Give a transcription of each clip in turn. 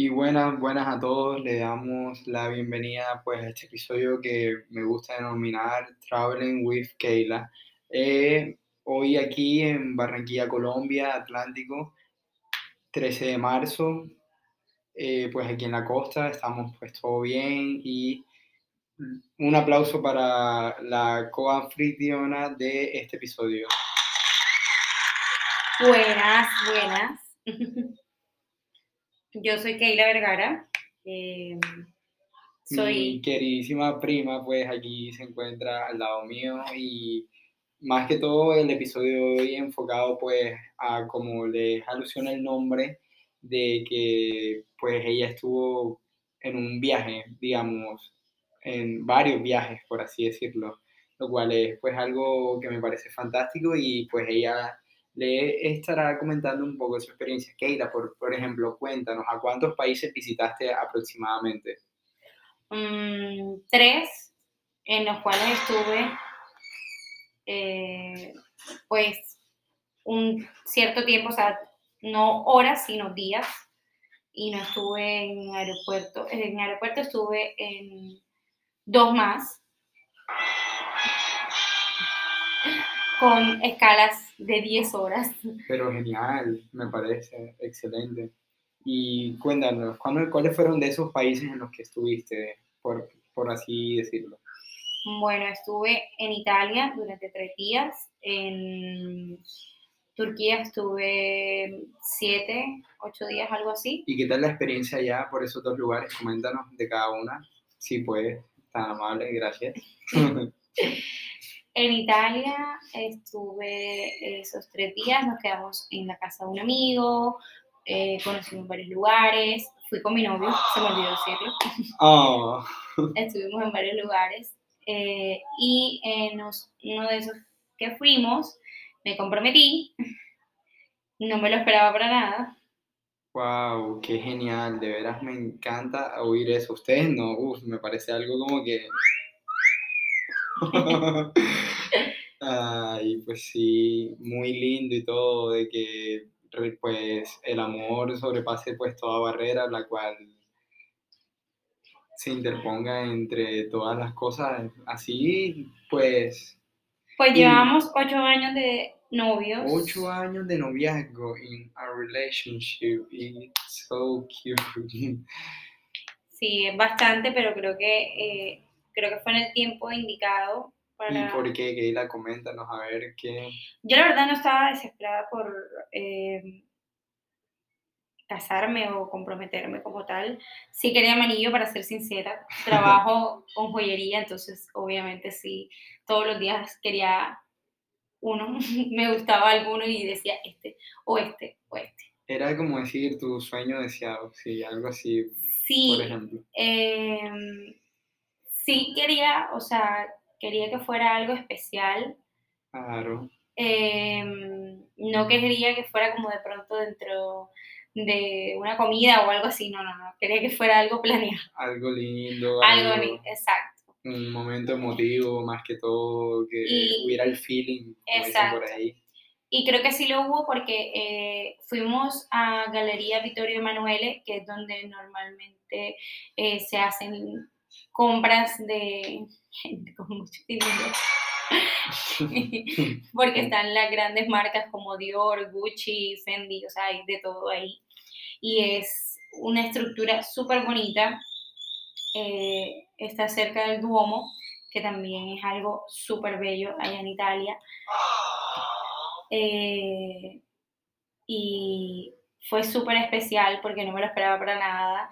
Y buenas, buenas a todos, le damos la bienvenida pues a este episodio que me gusta denominar Traveling with Keila. Eh, hoy aquí en Barranquilla, Colombia, Atlántico, 13 de marzo, eh, pues aquí en la costa estamos pues todo bien y un aplauso para la coanfitriona de este episodio. Buenas, buenas. Yo soy Keila Vergara. eh, Mi soy. queridísima prima, pues aquí se encuentra al lado mío y más que todo el episodio de hoy enfocado pues a como les alusiona el nombre de que pues ella estuvo en un viaje, digamos, en varios viajes, por así decirlo, lo cual es pues algo que me parece fantástico y pues ella le estará comentando un poco su experiencia. Keila, por, por ejemplo, cuéntanos, ¿a cuántos países visitaste aproximadamente? mm, tres en los cuales estuve, eh, pues, un cierto tiempo, o sea, no horas, sino días. Y no estuve en aeropuerto. En aeropuerto estuve en dos más, con escalas de 10 horas. Pero genial, me parece excelente. Y cuéntanos, ¿cuándo- ¿cuáles fueron de esos países en los que estuviste, por, por así decirlo? Bueno, estuve en Italia durante tres días, en Turquía estuve siete, ocho días, algo así. ¿Y qué tal la experiencia allá por esos dos lugares? Coméntanos de cada una, si puedes, tan amable, gracias. En Italia estuve esos tres días, nos quedamos en la casa de un amigo, eh, conocimos varios lugares, fui con mi novio, se me olvidó decirlo, Oh, estuvimos en varios lugares eh, y en los- uno de esos que fuimos me comprometí, no me lo esperaba para nada, wow, qué genial, de veras me encanta oír eso. Ustedes no, uf, me parece algo como que... Ay, pues sí, muy lindo y todo, de que pues el amor sobrepase pues toda barrera, la cual se interponga entre todas las cosas. Así, pues, Pues llevamos ocho años de novios. ocho años de noviazgo in a relationship, it's so cute. Sí, es bastante, pero creo que eh, creo que fue en el tiempo indicado ¿Y para. por qué? Keila, coméntanos a ver qué. Yo la verdad no estaba desesperada por eh, casarme o comprometerme como tal. Sí quería mi anillo, para ser sincera. Trabajo con joyería, entonces obviamente sí, todos los días quería uno. Me gustaba alguno y decía este, o este, o este. Era como decir tu sueño deseado, sí, algo así, Sí, por ejemplo. Em, sí quería, o sea, quería que fuera algo especial. Claro. Em, no quería que fuera como de pronto dentro de una comida o algo así, no, no, no. Quería que fuera algo planeado. algo lindo, Algo, algo, exacto. un momento emotivo más que todo, que Y- hubiera el feeling, dicen por Exacto. ahí. Y creo que sí lo hubo porque eh, fuimos a Galería Vittorio Emanuele, que es donde normalmente eh, se hacen compras de gente con mucho dinero. porque están las grandes marcas como Dior, Gucci, Fendi, o sea, hay de todo ahí. Y es una estructura súper bonita. eh, está cerca del Duomo, que también es algo súper bello allá en Italia. Eh, y fue súper especial porque no me lo esperaba para nada.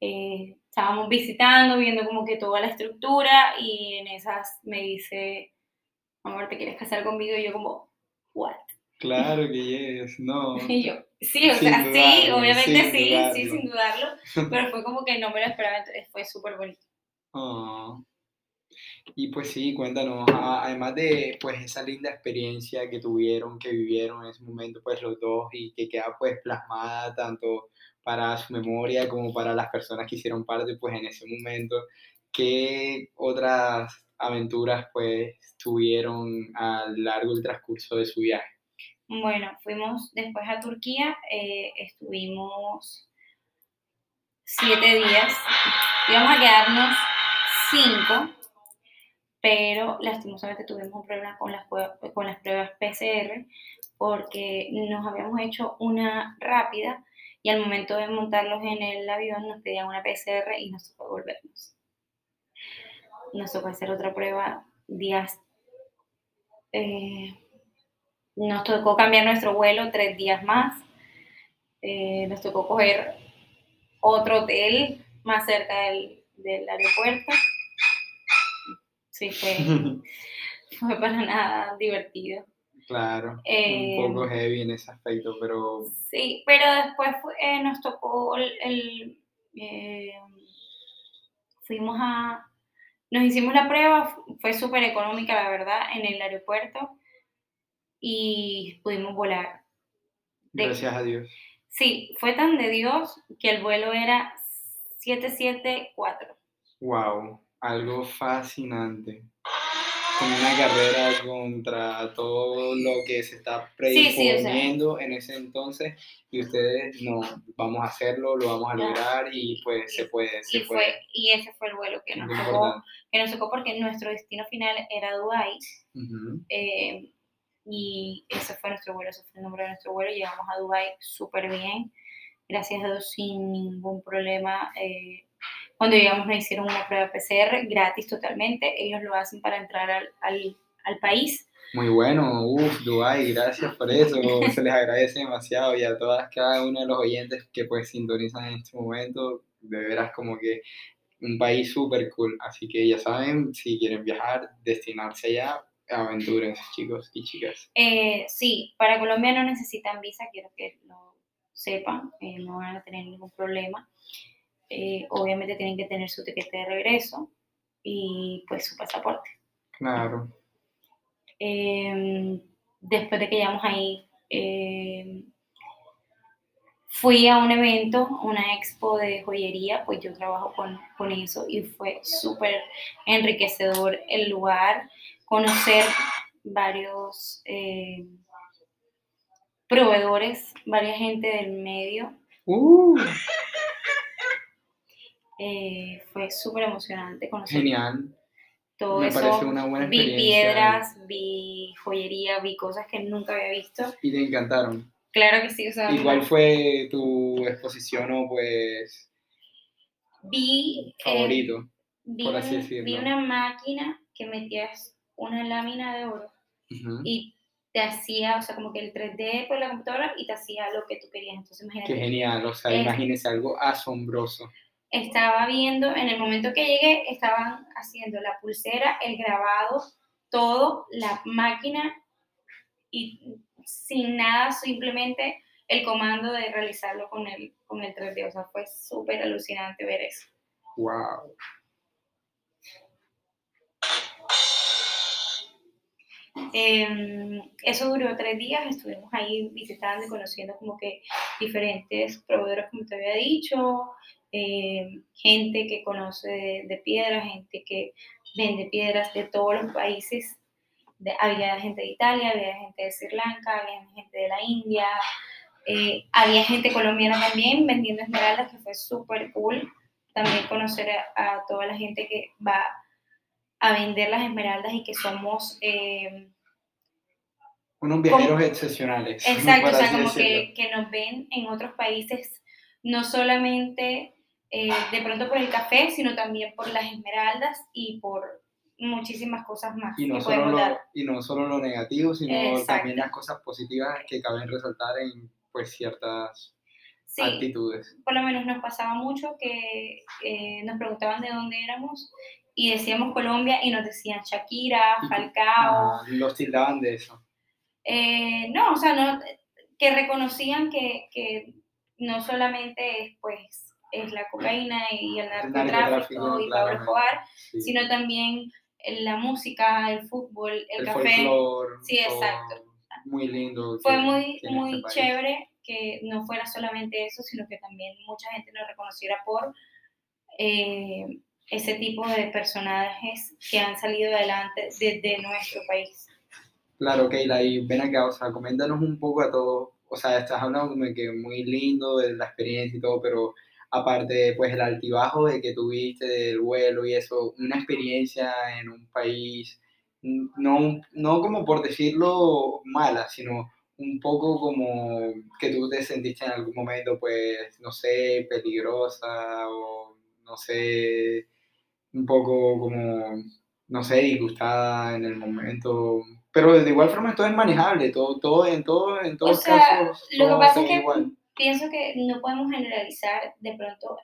Eh, estábamos visitando, viendo como que toda la estructura y en esas me dice, amor, ¿te quieres casar conmigo? Y yo como, ¿what? Claro que yes, no. Y yo, sí, o Sin sea, sí, obviamente sí, dudarlo. sí, sin dudarlo, pero fue como que no me lo esperaba, entonces fue súper bonito. Oh. Y pues sí, cuéntanos, además de pues esa linda experiencia que tuvieron, que vivieron en ese momento pues los dos y que queda pues plasmada tanto para su memoria como para las personas que hicieron parte pues en ese momento, ¿qué otras aventuras pues tuvieron a lo largo del transcurso de su viaje? Bueno, fuimos después a Turquía, eh, estuvimos siete días. Íbamos a quedarnos cinco, pero lastimosamente tuvimos un problema con las, pruebas PCR porque nos habíamos hecho una rápida y al momento de montarlos en el avión nos pedían una PCR y nos tocó volvernos. Nos tocó hacer otra prueba días. Eh, nos tocó cambiar nuestro vuelo tres días más. Eh, nos tocó coger otro hotel más cerca del aeropuerto. Sí, fue, fue para nada divertido. Claro, un Eh, poco heavy en ese aspecto, pero Sí, pero después fue- eh, nos tocó el, el, eh, fuimos a, nos hicimos la prueba, fu- fue súper económica la verdad en el aeropuerto y pudimos volar. De- gracias a Dios. Sí, fue tan de Dios que el vuelo era 774. Wow, algo fascinante. Con una carrera contra todo lo que se está Sí, sí, o sea. predisponiendo en ese entonces y ustedes no, vamos a hacerlo, lo vamos a lograr y pues se puede, se Y, puede. fue, y ese fue el vuelo que nos, tocó, importante. que nos tocó porque nuestro destino final era Dubái. Eh, y ese fue nuestro vuelo, ese fue el nombre de nuestro vuelo. Llegamos a Dubai súper bien, gracias a Dios sin ningún problema. Eh, cuando llegamos nos hicieron una prueba PCR gratis totalmente. Ellos lo hacen para entrar al, al, al país. Muy bueno, uff, Dubái, gracias por eso, se les agradece demasiado y a todas, cada uno de los oyentes que pues sintonizan en este momento, de veras como que un país súper cool, así que ya saben, si quieren viajar, destinarse allá, aventúrense chicos y chicas. Eh, sí, para Colombia no necesitan visa, quiero que lo sepan, eh, no van a tener ningún problema. Eh, obviamente tienen que tener su tiquete de regreso y pues su pasaporte. Claro, Eh, después de que llegamos ahí, eh, fui a un evento, una expo de joyería, pues yo trabajo con, con eso y fue súper enriquecedor el lugar, conocer varios eh, proveedores, varias gente del medio. uh, Eh, fue súper emocionante conocer genial, todo me eso. parece una buena vi piedras, vi joyería, vi cosas que nunca había visto. y te encantaron. Claro que sí, o sea, ¿Y cuál fue tu exposición o pues vi, eh, favorito? vi, por así decirlo? vi una máquina que metías una lámina de oro y te hacía, o sea, como que el 3D por la computadora y te hacía lo que tú querías. Entonces, Qué imagínate, genial, o sea, Eh, imagínense algo asombroso. Estaba viendo, en el momento que llegué, estaban haciendo la pulsera, el grabado, todo, la máquina y sin nada, simplemente el comando de realizarlo con el, con el 3D. O sea, fue súper alucinante ver eso. Wow. Em, eso duró tres días, estuvimos ahí visitando y conociendo como que diferentes proveedores, como te había dicho, em, gente que conoce de, de piedras, gente que vende piedras de todos los países. Había gente de Italia, había gente de Sri Lanka, había gente de la India, eh, había gente colombiana también vendiendo esmeraldas, que fue súper cool. También conocer a, toda la gente que va a vender las esmeraldas y que somos... em, Unos viajeros excepcionales. Exacto, o sea, como que, que nos ven en otros países, no solamente eh, de pronto por el café, sino también por las esmeraldas y por muchísimas cosas más Y no, que solo lo, dar. y no solo lo negativo, sino Exacto. también las cosas positivas que caben resaltar en pues ciertas Sí, actitudes. por lo menos nos pasaba mucho que eh, nos preguntaban de dónde éramos y decíamos Colombia y nos decían Shakira, Falcao. Ah, los tildaban de eso. Eh, no, o sea, no, que reconocían que, que no solamente es, pues, es la cocaína y el narcotráfico y Pablo. Escobar, Sí. sino también la música, el fútbol, el, el café. folclore, Sí, exacto. Muy lindo. Fue muy, muy este país. chévere que no fuera solamente eso, sino que también mucha gente nos reconociera por eh, ese tipo de personajes que han salido adelante desde nuestro país. Claro, Keila, y ven acá, o sea, coméntanos un poco a todos, o sea, estás hablando de que muy lindo de la experiencia y todo, pero aparte pues el altibajo de que tuviste del vuelo y eso, una experiencia en un país, no, no como por decirlo mala, sino un poco como que tú te sentiste en algún momento, pues, no sé, peligrosa o no sé, un poco como, no sé, disgustada en el momento. Pero de igual forma todo es manejable, todo, todo, en, todo, en todos O sea, casos. lo que pasa es que igual. pienso que no podemos generalizar de pronto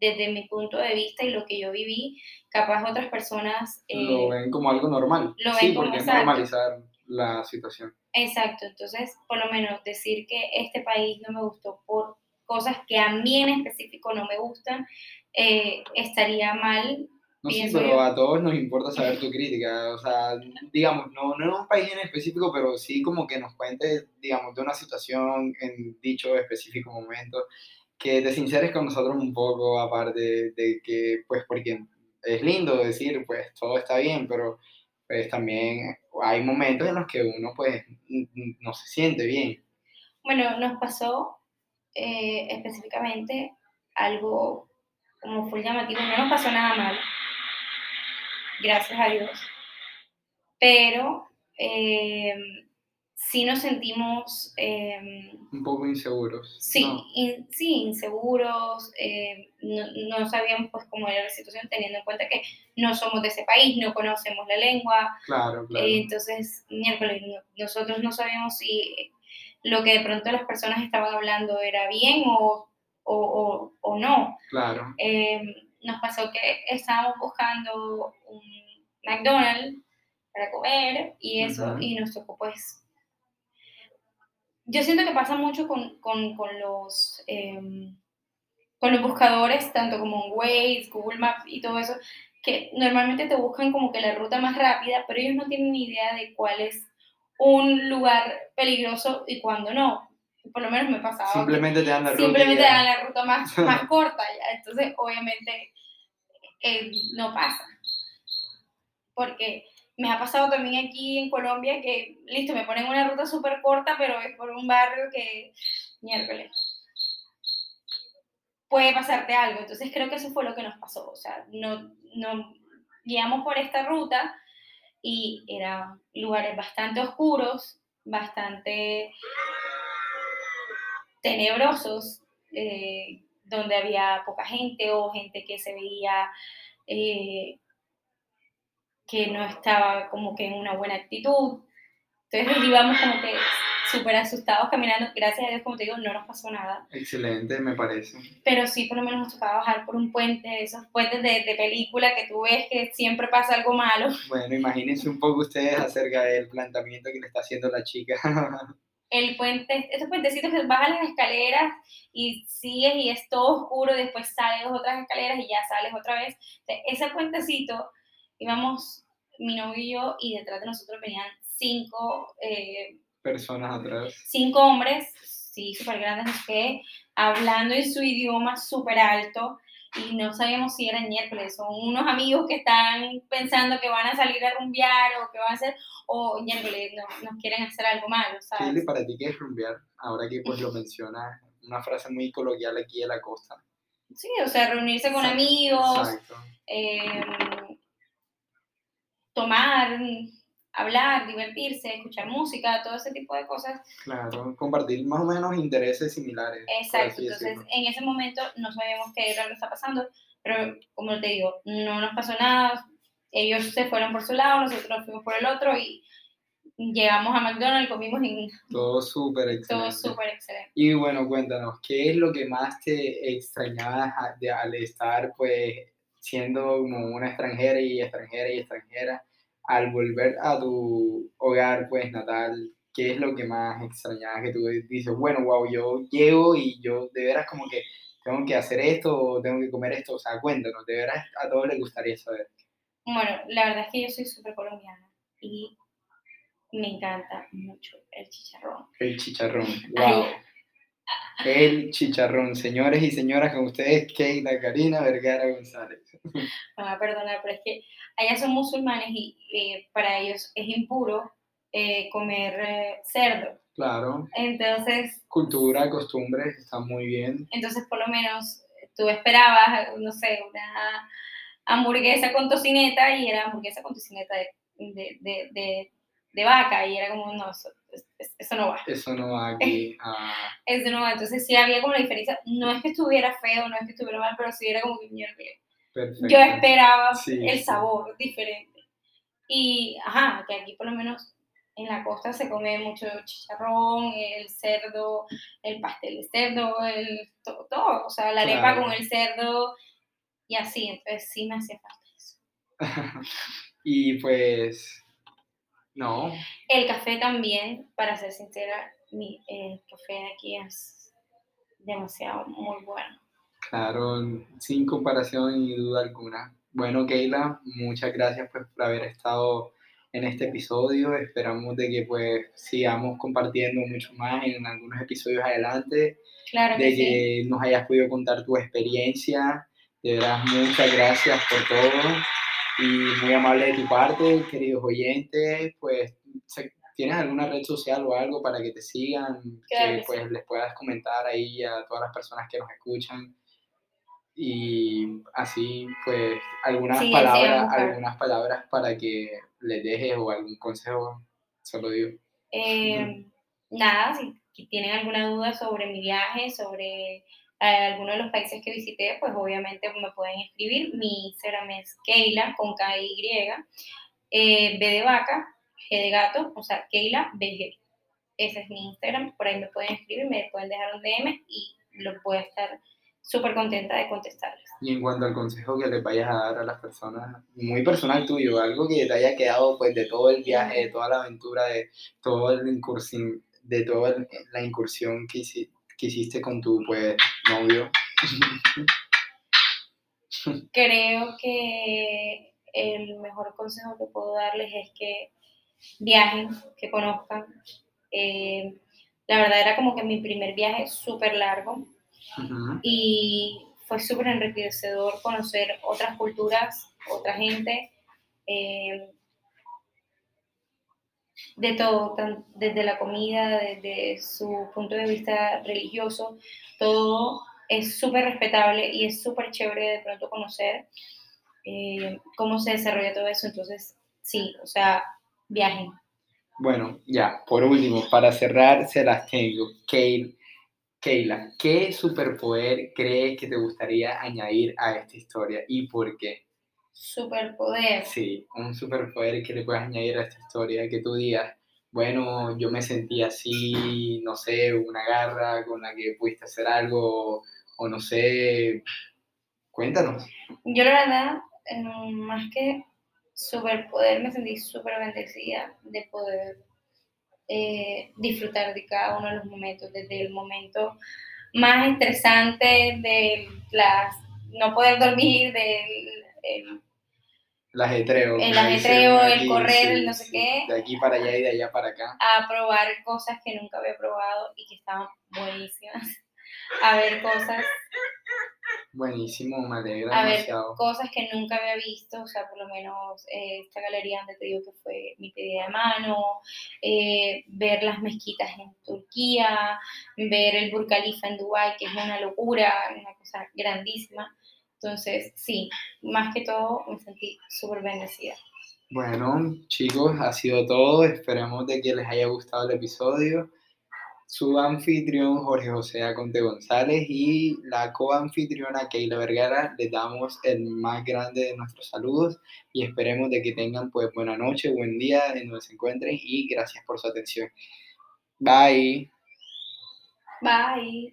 desde mi punto de vista y lo que yo viví, capaz otras personas... eh, Lo ven como algo normal. lo sí, ven como porque es normalizar la situación. Exacto, entonces por lo menos decir que este país no me gustó por cosas que a mí en específico no me gustan, eh, estaría mal. No, sí, pero yo. a todos nos importa saber tu crítica. O sea, digamos, no, no en un país en específico, pero sí como que nos cuentes, digamos, de una situación en dicho específico momento, que te sinceres con nosotros un poco, aparte de que, pues, porque es lindo decir, pues, todo está bien, pero pues también hay momentos en los que uno, pues, no se siente bien. Bueno, nos pasó eh, específicamente algo como full llamativo, no nos pasó nada mal, gracias a Dios, pero eh, sí nos sentimos... eh, Un poco inseguros. Sí, ¿no? in- sí, inseguros, eh, no, no sabíamos pues cómo era la situación, teniendo en cuenta que no somos de ese país, no conocemos la lengua, Claro, claro. eh, entonces miércoles no- nosotros no sabíamos si lo que de pronto las personas estaban hablando era bien o, o, o- o no. claro. Nos pasó que estábamos buscando un McDonald's para comer y eso, y nos tocó pues yo siento que pasa mucho con, con, con los, em, con los buscadores, tanto como en Waze, Google Maps y todo eso, que normalmente te buscan como que la ruta más rápida, pero ellos no tienen ni idea de cuál es un lugar peligroso y cuándo no. Por lo menos me pasaba. Simplemente te dan la ruta. simplemente ya. dan la ruta más, más corta, ya. entonces obviamente eh, no pasa. Porque me ha pasado también aquí en Colombia que, listo, me ponen una ruta súper corta, pero es por un barrio que, miércoles, puede pasarte algo. Entonces creo que eso fue lo que nos pasó. O sea, no, no guiamos por esta ruta y eran lugares bastante oscuros, bastante tenebrosos, eh, donde había poca gente o gente que se veía eh, que no estaba como que en una buena actitud. Entonces íbamos como que súper asustados caminando. Gracias a Dios, como te digo, no nos pasó nada. Excelente, me parece. Pero sí, por lo menos nos tocaba bajar por un puente, esos puentes de, de película que tú ves que siempre pasa algo malo. Bueno, imagínense un poco ustedes acerca del planteamiento que le está haciendo la chica. El puente, esos puentecitos que bajas las escaleras y sigues y es todo oscuro, después sales otras escaleras y ya sales otra vez. O sea, ese puentecito, íbamos mi novio y yo, y detrás de nosotros venían cinco eh, Personas atrás. cinco hombres, sí, súper grandes, qué, hablando en su idioma súper alto y no sabíamos si eran miércoles, son unos amigos que están pensando que van a salir a rumbear o que van a hacer, o miércoles no, nos quieren hacer algo malo, Kelly, ¿sabes? para ti, ¿qué es rumbear? Ahora que pues lo mencionas, una frase muy coloquial aquí de la costa. Sí, o sea, reunirse con Exacto, amigos, eh, tomar, hablar, divertirse, escuchar música, todo ese tipo de cosas. Claro, compartir más o menos intereses similares. Exacto, entonces decirlo. en ese momento no sabíamos qué era lo que está pasando, pero como te digo, no nos pasó nada, ellos se fueron por su lado, nosotros nos fuimos por el otro y llegamos a McDonald's, comimos y Todo súper excelente. todo súper excelente. Y bueno, cuéntanos, ¿qué es lo que más te extrañabas al estar, pues, siendo como una extranjera y extranjera y extranjera, al volver a tu hogar, pues, natal? ¿Qué es lo que más extrañabas que tú dices, bueno, wow, yo llego y yo de veras como que tengo que hacer esto o tengo que comer esto? O sea, cuéntanos, de veras a todos les gustaría saber. Bueno, la verdad es que yo soy súper colombiana y me encanta mucho el chicharrón. El chicharrón, Ay. El chicharrón, señores y señoras, con ustedes, Keita Karina Vergara González. Van a perdonar, pero es que allá son musulmanes y eh, para ellos es impuro eh, comer eh, cerdo. Claro, Entonces, cultura, costumbres, está muy bien. entonces por lo menos tú esperabas, no sé, una hamburguesa con tocineta y era hamburguesa con tocineta de, de, de, de, de vaca y era como, no, eso, no va. Eso no va aquí. Ah, Eso no va. Entonces sí había como la diferencia. No es que estuviera feo, no es que estuviera mal, pero sí era como que perfecto. yo esperaba Sí, el sí. sabor diferente. Y, ajá, que aquí por lo menos en la costa se come mucho chicharrón, el cerdo, el pastel de cerdo, el, todo, todo, o sea, la arepa Claro. con el cerdo y así, entonces sí me hacía falta eso. y pues, no, El café también, para ser sincera, mi, el café de aquí es demasiado muy bueno. claro, sin comparación y duda alguna. Bueno, Keila, muchas gracias pues, por haber estado en este episodio. Esperamos de que pues sigamos compartiendo mucho más en algunos episodios adelante. Claro que de sí. que nos hayas podido contar tu experiencia. De verdad, muchas gracias por todo y muy amable de tu parte, queridos oyentes. Pues, ¿tienes alguna red social o algo para que te sigan? Claro que pues sí. les puedas comentar ahí a todas las personas que nos escuchan. Y así, pues, algunas Sí, palabras, buscar. algunas palabras para que les dejes o algún consejo, solo digo. Eh, nada, si tienen alguna duda sobre mi viaje, sobre eh, alguno de los países que visité, pues obviamente me pueden escribir. Mi Instagram es Keila con K-Y, eh, B de vaca, G de gato, o sea, Keila BG. Ese es mi Instagram, por ahí me pueden escribir, me pueden dejar un DM y lo voy a estar súper contenta de contestarles. Y en cuanto al consejo que les vayas a dar a las personas, muy personal tuyo, algo que te haya quedado pues de todo el viaje, de toda la aventura, de toda la incursión, de toda la incursión que hiciste con tu pues novio. Creo que el mejor consejo que puedo darles es que viajen, que conozcan. Eh, la verdad era como que mi primer viaje súper largo y fue súper enriquecedor conocer otras culturas, otra gente, eh, de todo, tan- desde la comida, desde su punto de vista religioso, todo es súper respetable y es súper chévere de pronto conocer eh, cómo se desarrolla todo eso. Entonces, sí, o sea, viajen. Bueno, ya, por último, para cerrar, se las tengo. Keil- Keila, ¿qué superpoder crees que te gustaría añadir a esta historia y por qué? Superpoder. Sí, un superpoder que le puedas añadir a esta historia, que tú digas, bueno, yo me sentí así, no sé, una garra con la que pudiste hacer algo, o no sé, cuéntanos. Yo la verdad, más que superpoder, me sentí súper bendecida de poder eh, disfrutar de cada uno de los momentos, desde el momento más estresante de las no poder dormir, del el- El ajetreo. El como dicen ajetreo, el aquí, correr, el no sé qué. De aquí para allá y de allá para acá. a probar cosas que nunca había probado y que estaban buenísimas, a ver cosas Buenísimo, me alegra a ver cosas que nunca había visto, o sea, por lo menos eh, esta galería donde te digo que fue mi pedida de mano, eh, ver las mezquitas en Turquía, ver el Burj Khalifa en Dubái, que es una locura, una cosa grandísima. Entonces, sí, más que todo me sentí súper bendecida. Bueno, chicos, ha sido todo. Esperemos de que les haya gustado el episodio. Su anfitrión Jorge José Aconte González y la coanfitriona Keila Vergara les damos el más grande de nuestros saludos y esperemos de que tengan pues buena noche, buen día en donde se encuentren y gracias por su atención. Bye. Bye.